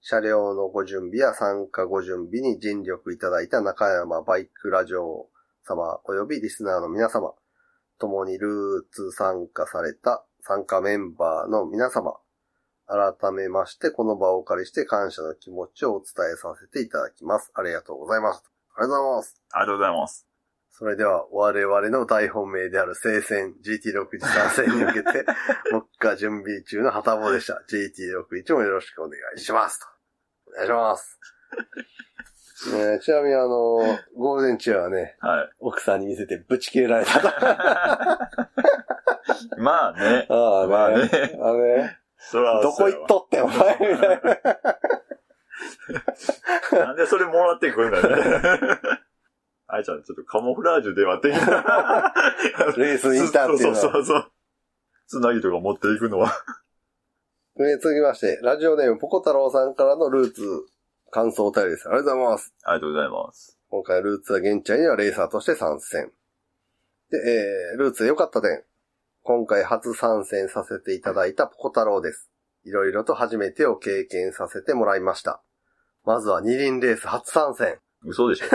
車両のご準備や参加ご準備に尽力いただいた中山バイクラジオ様及びリスナーの皆様、共にルーツ参加された参加メンバーの皆様、改めましてこの場をお借りして感謝の気持ちをお伝えさせていただきます。ありがとうございます。ありがとうございます。ありがとうございます。それでは、我々の大本命である聖戦 GT61 参戦に向けて、目下準備中の旗棒でした。GT61 もよろしくお願いします。とお願いします。えーちなみにあの、ゴールデンチェアはね、はい。奥さんに見せてぶち切れられた まあね。あね。まあね。あのね、そら、どこ行っとってん、お前、みたいな。なんでそれもらってくるんだね。あいちゃん、ちょっとカモフラージュではって。レースにいたっていうのは。そうそうそう。つなぎとか持っていくのは。え続きまして、ラジオネームポコ太郎さんからのルーツ感想お便りです。ありがとうございます。ありがとうございます。今回ルーツは現地にはレーサーとして参戦。で、えー、ルーツで良かった点。今回初参戦させていただいたポコ太郎です。いろいろと初めてを経験させてもらいました。まずは二輪レース初参戦。嘘でしょ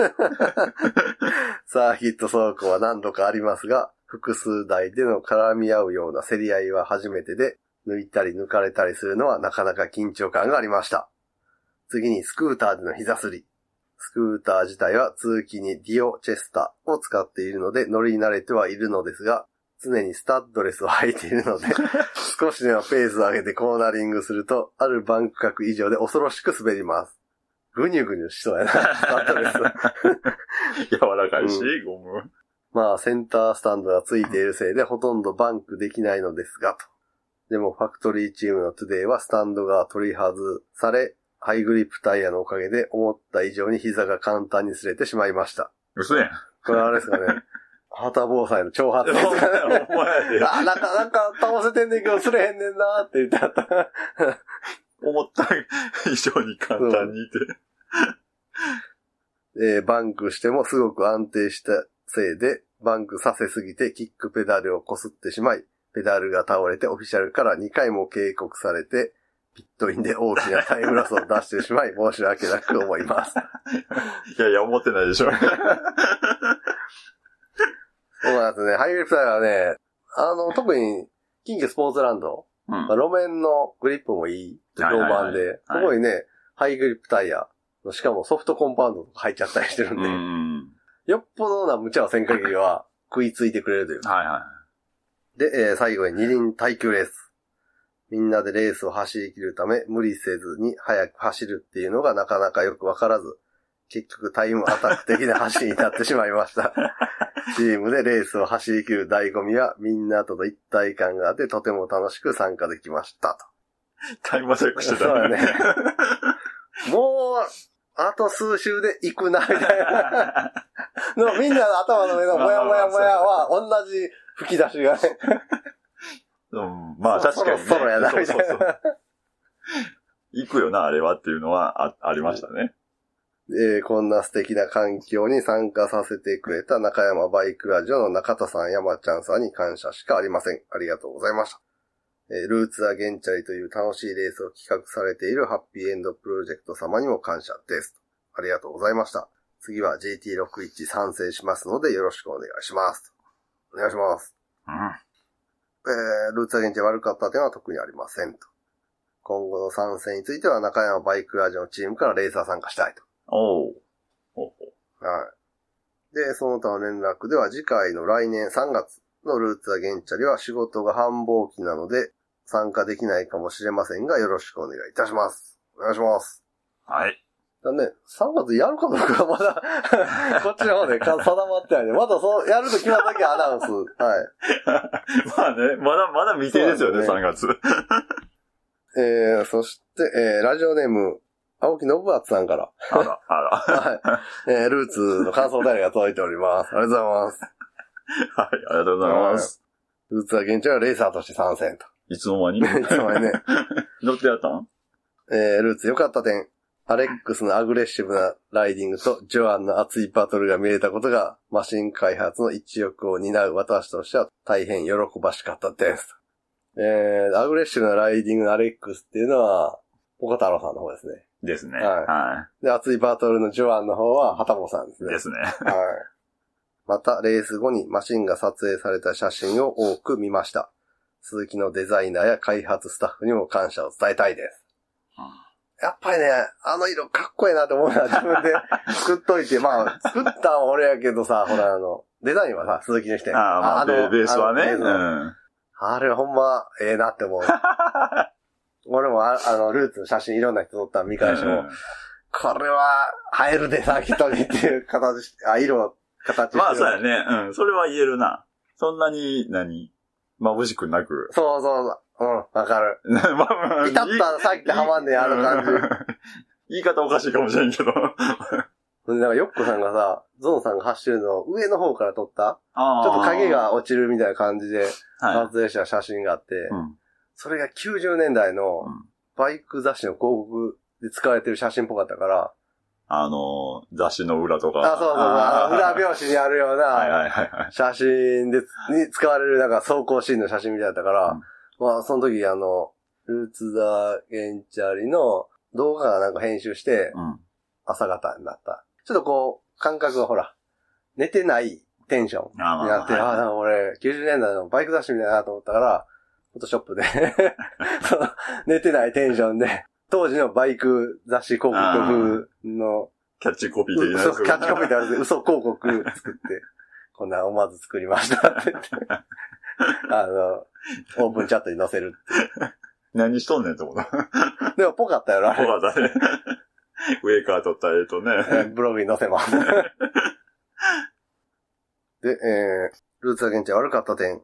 サーキット走行は何度かありますが、複数台での絡み合うような競り合いは初めてで、抜いたり抜かれたりするのはなかなか緊張感がありました。次にスクーターでの膝すり。スクーター自体は通気にディオチェスタを使っているので乗り慣れてはいるのですが、常にスタッドレスを履いているので、少しでもペースを上げてコーナリングすると、あるバンク角以上で恐ろしく滑ります。ぐにゅぐにゅしそうやな、スタッドレス。柔らかいし、ゴム。まあ、センタースタンドがついているせいでほとんどバンクできないのですが、と。でも、ファクトリーチームのトゥデイはスタンドが取り外され、ハイグリップタイヤのおかげで思った以上に膝が簡単に擦れてしまいました。嘘やん。これあれですかね。旗防災の挑発ですね。あ、なんか、なんか倒せてんねんけど擦れへんねんなーって言ってあった。思った以上に簡単にいて。えーバンクしてもすごく安定したせいで、バンクさせすぎてキックペダルを擦ってしまい、ペダルが倒れてオフィシャルから2回も警告されて、ピットインで大きなタイムロスを出してしまい、申し訳なく思います。いやいや、思ってないでしょ。そうなんですね。ハイグリップタイヤはね、あの、特に、近畿スポーツランド、うんまあ路面のグリップもいい、評はいはいはい判で、そこにね、ハイグリップタイヤ、しかもソフトコンパウンドとか入っちゃったりしてるんうで、ん。よっぽどな無茶をせん限りは食いついてくれるという。はいはで、えー最後に二輪耐久レース。みんなでレースを走り切るため、無理せずに速く走るっていうのがなかなかよくわからず、結局タイムアタック的な走りになってしまいました。チームでレースを走り切る醍醐味はみんなとの一体感があってとても楽しく参加できましたい。タイムアタックしてた。そうやねと。もう、あと数周で行くな、みたいな。みんなの頭の上のモヤモヤモヤは同じ吹き出しがね。うん、まあそ確かに、ね。そろそろやな、みたいそうそうそうな。行くよな、あれはっていうのはあありましたね。えーこんな素敵な環境に参加させてくれた中山バイクラジオの中田さん、山ちゃんさんに感謝しかありません。ありがとうございました。えールーツアゲンチャリという楽しいレースを企画されているハッピーエンドプロジェクト様にも感謝です。ありがとうございました。次は JT61 参戦しますのでよろしくお願いします。お願いします。うん。えールーツアゲンチ悪かった点は特にありませんと。今後の参戦については中山バイクラジオのチームからレーサー参加したいと。おう。おうはい。で、その他の連絡では次回の来年3月のルーツアゲンチャリは仕事が繁忙期なので参加できないかもしれませんがよろしくお願いいたします。お願いします。はい。だね、3月やるかどうかはまだ こっちの方でか定まってないんで、まだそう、やると決まった時はアナウンス。はい。まあね、まだまだ未定ですよね、そう3月。えー、そして、えー、ラジオネーム、青木信厚さんから、あら、あら。はい。えー、ルーツの感想代が届いております。ありがとうございます。はい、ありがとうございます。ルーツアゲンチャリはレーサーとして参戦と。いつの間に？いつもね。乗ってやったん？えー、ルーツ良かった点。アレックスのアグレッシブなライディングとジョアンの熱いバトルが見れたことが、マシン開発の一翼を担う私としては大変喜ばしかったです。えー、アグレッシブなライディングのアレックスっていうのは、岡太郎さんの方ですね。ですね。はいはで、熱いバトルのジョアンの方は、旗本さんですい。ね。ですね。はい。また、レース後にマシンが撮影された写真を多く見ました。鈴木のデザイナーや開発スタッフにも感謝を伝えたいです。やっぱりね、あの色かっこいいなと思うのは 自分で作っといて、まあ、作ったんは俺やけどさ、ほらあの、デザインはさ、鈴木にして。ああ、まあ、ベベースはね。あうん。あれほんま、ええなって思う。俺もああの、ルーツの写真いろんな人撮ったら見返しても、これは、映えるでさ、人にっていう形し、あ、色、形まあ、そうやね。うん。それは言えるな。そんなに、何？眩しくなく。そうそうそう。うん、わかる。ピタッとさっきはまんねん、あの感じ。言い方おかしいかもしれんけど。なんか、ヨッコさんがさ、ゾンさんが走ってるのを上の方から撮った、ちょっと影、が落ちるみたいな感じではい。撮影した写真があって、うんそれが90年代のうんバイク雑誌の広告で使われてる写真っぽかったから、あの、雑誌の裏とか。あ、そうそうそう、あの裏表紙にあるようはいな。写真で、に使われるなんか走行シーンの写真みたいだったから、まあ、その時あの、ルーツザゲンチャリの動画がなんか編集して、うん。朝方になった。ちょっとこう、感覚がほら、寝てないテンションにあまあなって、あ、はいなんか俺、90年代のバイク雑誌みたいだなと思ったから、フォトショップで その寝てないテンションで、当時のバイク雑誌広告風の、キャッチコピー的なキャッチコピーってあれで嘘広告作って、こんな思わず作りましたって言って、あの、オープンチャットに載せる。何しとんねんって思った。でも、ぽかったよな、あれぽかったね。上から撮った絵とね。え ーブログに載せます。で、えー、ルーツアゲンチャ悪かった点。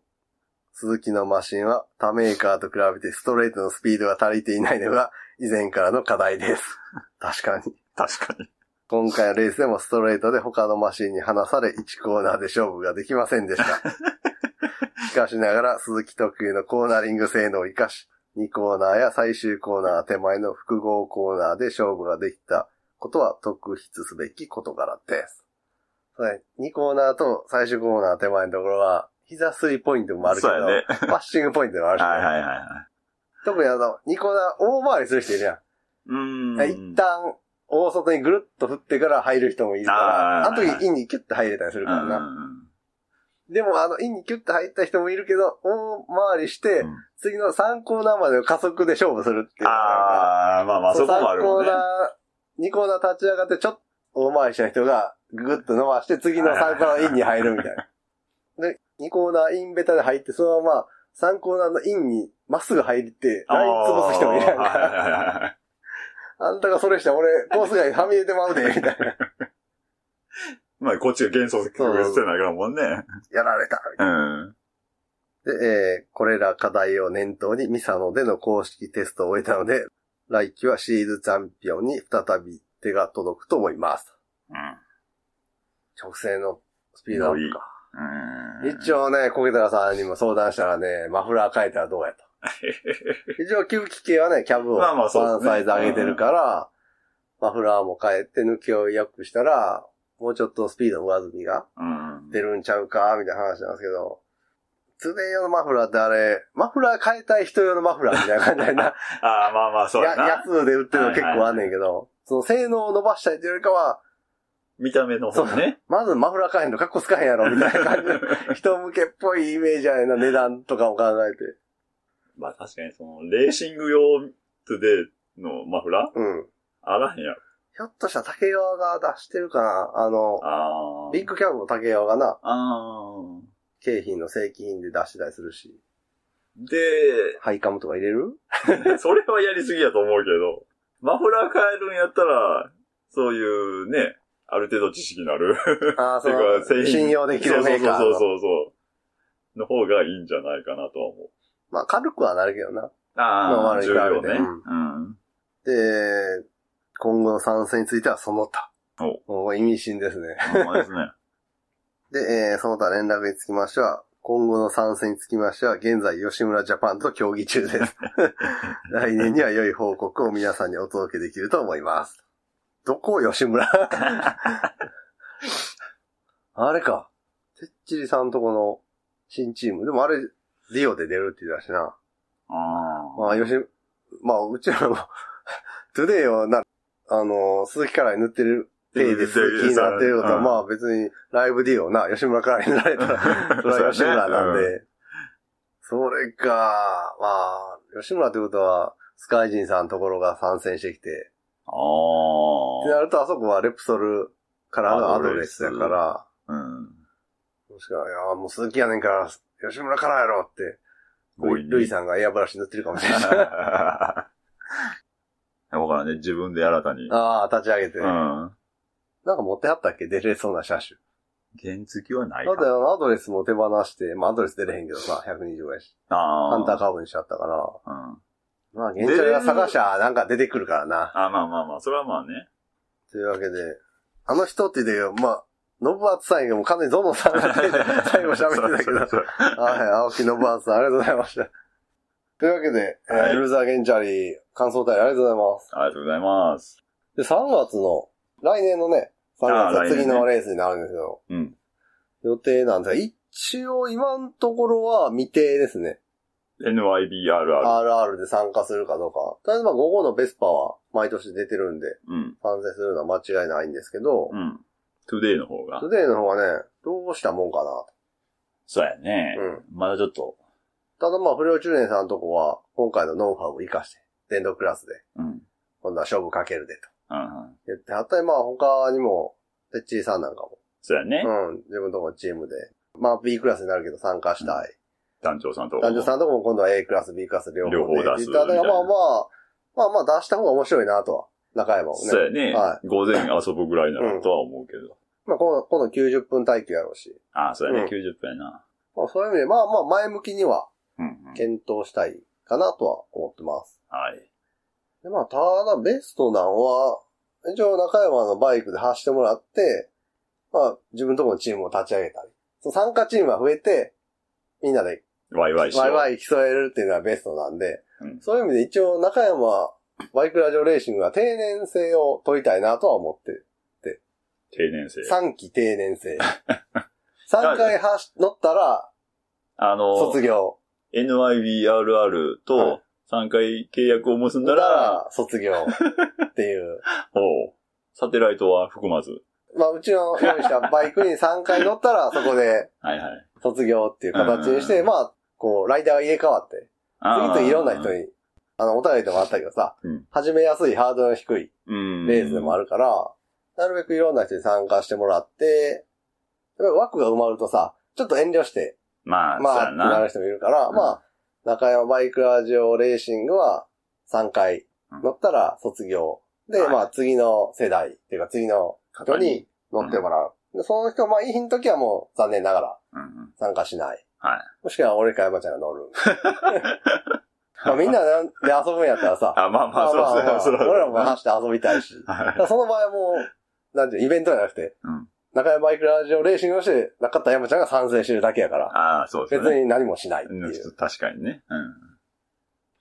鈴木のマシンは他メーカーと比べてストレートのスピードが足りていないのが以前からの課題です。確かに。確かに。今回のレースでもストレートで他のマシンに離され1コーナーで勝負ができませんでした。しかしながら鈴木特有のコーナリング性能を活かし、2コーナーや最終コーナー手前の複合コーナーで勝負ができたことは特筆すべき事柄です。それ2コーナーと最終コーナー手前のところは、膝スリーポイントもあるけど、ね。パッシングポイントもあるしね、はいはいはいはい。特にあの、2コーナー大回りする人いるやん。うーん。一旦、大外にぐるっと振ってから入る人もいるから、あの時インにキュッと入れたりするからな。うんでも、あの、インにキュッと入った人もいるけど、大回りして、うん次の3コーナーまでを加速で勝負するっていう。ああ、まあまあ、そこもあるもんね。3コーナー、2コーナー立ち上がって、ちょっと大回りした人が、ぐぐっと伸ばして、次の3コーナーインに入るみたいな。で、2コーナーインベタで入って、そのまま、3コーナーのインにまっすぐ入って、ライン潰す人もいるやんか。あーはいはいはいはいあんたがそれしたら俺、コース外にはみ出てまうで、みたいな。まあ、こっちが幻想的に捨てないからもんね。やられた、みたいなうん。で、えーこれら課題を念頭にミサノでの公式テストを終えたので、来季はシリーズチャンピオンに再び手が届くと思います。うん。直線のスピードアップか。うん。一応ね、コケタラさんにも相談したらね、マフラー変えたらどうやと。一応吸気系はね、キャブをまあまあそうですねワンサイズ上げてるから、マフラーも変えて抜きを良くしたら、もうちょっとスピードの上積みがうん。出るんちゃうか、みたいな話なんですけど、通年用のマフラーってあれ、マフラー変えたい人用のマフラーみたいな感じでな、ああ、まあまあ、そうややな。安で売ってるの結構あんねんけど、その性能を伸ばしたいというよりかは、見た目の方ね。まずマフラー変えんのかっこつかへんやろ、みたいな感じで、人向けっぽいイメージやねんな、値段とかも考えて。まあ確かにその、レーシング用トゥデイのマフラー？うん。あらへんやろ。ひょっとしたら武川が出してるかなあの、ああ。ビッグキャブも武川がな、あ景品の正規品で出してたりするし、ーで、ハイカムとか入れる？それはやりすぎやと思うけど、マフラー変えるんやったら、そういうね、ある程度知識のある。ああ、そてのか、製品信用できるメーカーの。そうそうそうそう。の方がいいんじゃないかなとは思う。まあ、軽くはなるけどな。まああ重量ね。うん。で、今後の参戦についてはその他。もう意味深ですね。ほんまですね。で、えーその他連絡につきましては、今後の参戦につきましては、現在吉村ジャパンと協議中です。来年には良い報告を皆さんにお届けできると思います。どこ吉村？あれか。てっちりさんとこの新チーム。でもあれ、リオで出るって言ってたしな。あまあ、吉、まあ、うちらも、トゥデイをな、あの、鈴木からに塗ってる体で鈴木になってることは、うんまあ別にライブディオな、吉村からに塗られたら、それは吉村なんで。それか、まあ、吉村ってことは、スカイジンさんのところが参戦してきて、あってなるとあそこはレプソルからのアドレスやから、あ。うん。もしかいや、もう鈴木やねんから、吉村からやろって、ルイさんがエアブラシ塗ってるかもしれない。だからんね、自分で新たに。ああ、立ち上げて。うん。なんか持ってはったっけ？出れそうな車種。原付はないだってアドレスも手放して、まあアドレス出れへんけどさ、120やし。あハンターーカーブにしちゃったから。うん。まあ、現地が探しゃなんか出てくるからな。あまあまあまあ、それはまあね。というわけで、あの人って言うけど、まあ、ノブアツさんがもう完全にゾノさんが最後喋ってたけど。はい、青木ノブアツさんありがとうございました。というわけで、えーはいルーザーゲンチャリー感想対ありがとうございます。ありがとうございます。で、3月の、来年のね、3月はあー来年ね次のレースになるんですけど、うん。予定なんですが、一応今のところは未定ですね。NYBRR。RR で参加するかどうか。とりあえずまあ午後のベスパは毎年出てるんで、うん。参戦するのは間違いないんですけど、うん。トゥデイの方がト。ゥデイの方はね、どうしたもんかなと。そうやね。うんまだちょっと。ただまあ不良中年さんのとこは、今回のノウハウを活かして、電動クラスで、うん。今度は勝負かけるでとうんうん。言って、あとまあ他にも、テッチーさんなんかも、そうやね。うん、自分のとこのチームで、まあ B クラスになるけど参加したい。団長さんと。男女さんのとこも今度は A クラス、B クラス両方で。両方出すって言ったらだからまあまあ、まあまあ出した方が面白いなとは、中山もね。そうやね。はい午前遊ぶぐらいならとは思うけど。まあ今度、今度90分耐久やろうし。ああ、そうやね。うん90分やな。まあそういう意味で、まあまあ前向きには。検討したいかなとは思ってます。はい。で、まあ、ただ、ベストなんは、一応中山のバイクで走ってもらって、まあ、自分のところのチームを立ち上げたり。その参加チームが増えて、みんなでワイワイ。ワイワイ競えるっていうのはベストなんで、うんそういう意味で一応中山バイクラジオレーシングは定年制を取りたいなとは思って、定年生。3期定年制。3回走乗ったらあの、卒業。NYBRR はいと3回契約を結んだなら、ら卒業っていう。おうサテライトは含まず。まあ、うちの用意したバイクに3回乗ったら そこではいはい。卒業っていう形にして、うんまあ、こう、ライダーが入れ替わって、次といろんな人に。に、あの、お便りでもあったけどさ、うん始めやすいハードルの低いうん。レースでもあるから、なるべくいろんな人に参加してもらって、やっぱり枠が埋まるとさ、ちょっと遠慮して、まあ、まあ、な。なる人もいるから、うんまあ、中山バイクラジオレーシングは3回乗ったら卒業。で、はいまあ次の世代っていうか次の人に乗ってもらう。でその人、まあいい日の時はもう残念ながらうんうん。参加しない。はい。もしくは俺か山ちゃんが乗る。まあみんなで遊ぶんやったらさ、あ、まあまあ、そうそうそう。俺らも走って遊びたいし。その場合はもう、なんていう、イベントじゃなくて、うん中山バイクラジオレーシングをして、中田山ちゃんが参戦してるだけやから、ああ、そうですね。別に何もしないってうんいう、確かにね。うん。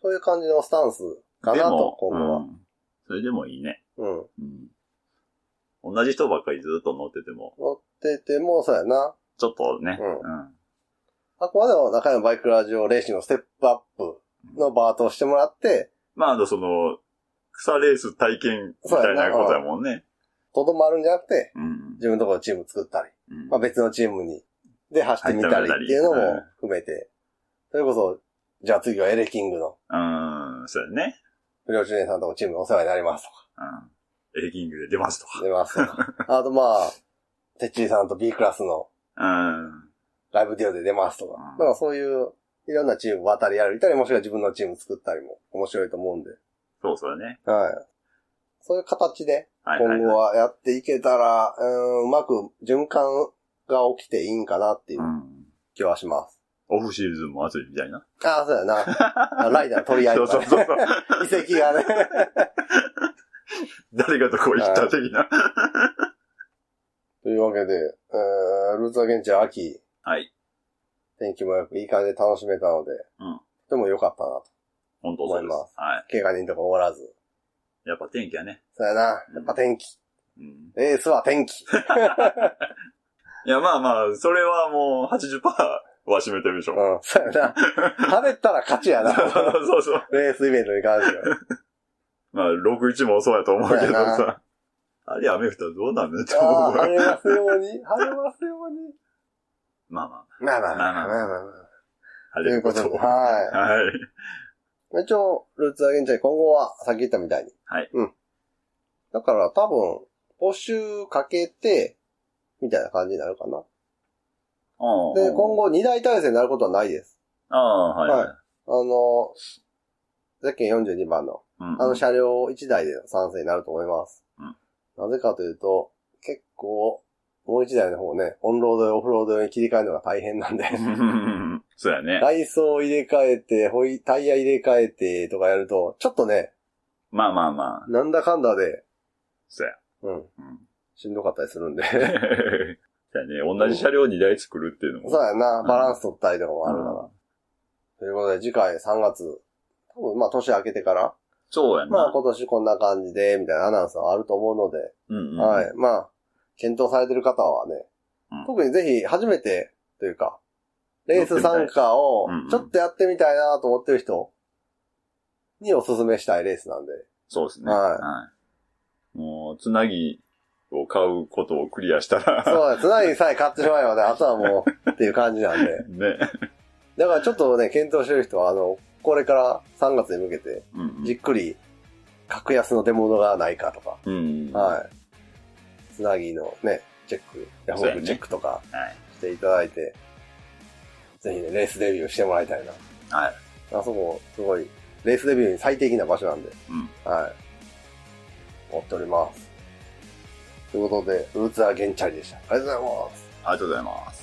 そういう感じのスタンスかなと今後は。うんそれでもいいね。うん。うん。同じ人ばっかりずっと乗ってても、乗ってても、そうやな。ちょっとね。うんうん。あくまでも中山バイクラジオレーシングのステップアップのバートをしてもらって、まあ、あの、その、草レース体験みたいなことやもんね。とどまるんじゃなくて、うん。自分のところのチーム作ったり、うんまあ別のチームに、で走ってみたりっていうのも含めて、それこそ、じゃあ次はエレキングの、うん、そうやね。不良中年さんとこチームにお世話になりますとうん。エレキングで出ますとか、出ますとか。あとまあ、テッチーさんと B クラスのか。うん。ライブディオで出ますとか。うんだからそういう、いろんなチーム渡り歩いたり、もしくは自分のチーム作ったりも面白いと思うんで。そうそうね。はい。そういう形で、今後はい。はやっていけたら、うん、うまく循環が起きていいんかなっていううん。気はします。オフシーズンも暑いみたいな。ああ、そうやな。あライダーの取り合いそうとか そうそうね。遺跡がね。誰がどこ行った的な。というわけで、えー、ルーツアゲンチャー秋、はい。天気もよくいい感じで楽しめたので、うんとても良かったなと。本当そうです。思いますは怪我人とかおらず。やっぱ天気やね。そうやな。やっぱ天気。うん。エースは天気。いや、まあまあ、それはもう80%は占めてるでしょ。うん、そうやな。晴れたら勝ちやな。そうそう。レースイベントに関しては。まあ、61もそうやと思うけどさ。あれ雨降ったらどうなんだって。晴れますように、晴れますように。まあまあ。まあまあまあまあまあまあ。といこと、はい。はい。一応、ルーツアゲンチャイ今後は、さっき言ったみたいに、はい。うん。だから多分、募集かけて、みたいな感じになるかな。で、今。後2大体制になることはないです。ああ、はい。はいあの、ゼッケン42番の、うんあの車両1台での参戦になると思います。うんなぜかというと、結構、もう一台の方ね、オンロードやオフロードに切り替えるのが大変なんで、そうやね。外装入れ替えて、ホイ、タイヤ入れ替えてとかやると、ちょっとね、まあまあまあ。なんだかんだで、そうや。うん、うん。しんどかったりするんで。そうやね。同じ車両2台作るっていうのも。そうやな、んバランス取ったりとかもあるから。ということで、次回3月、多分まあ年明けてから、そうやな。まあ今年こんな感じで、みたいなアナウンスはあると思うので、うんうん。はい。まあ、検討されてる方はね、うん特にぜひ初めてというか、レース参加をうんうんちょっとやってみたいなと思ってる人におすすめしたいレースなんで。そうですね。はいい。もう、つなぎを買うことをクリアしたら、そうだ、つなぎさえ買ってしまえばね、あとはもうっていう感じなんで。ね。だからちょっとね、検討してる人は、あの、これから3月に向けて、うんじっくり、格安の出物がないかとか、うん。はい。つなぎのね、チェック、ヤフオクチェックとかはい。していただいて、ぜひね、レースデビューしてもらいたいな。はい。あそこ、すごい、レースデビューに最適な場所なんで、うん。はい。思っております。ということで、ウルツアゲンチャリでした。ありがとうございます。ありがとうございます。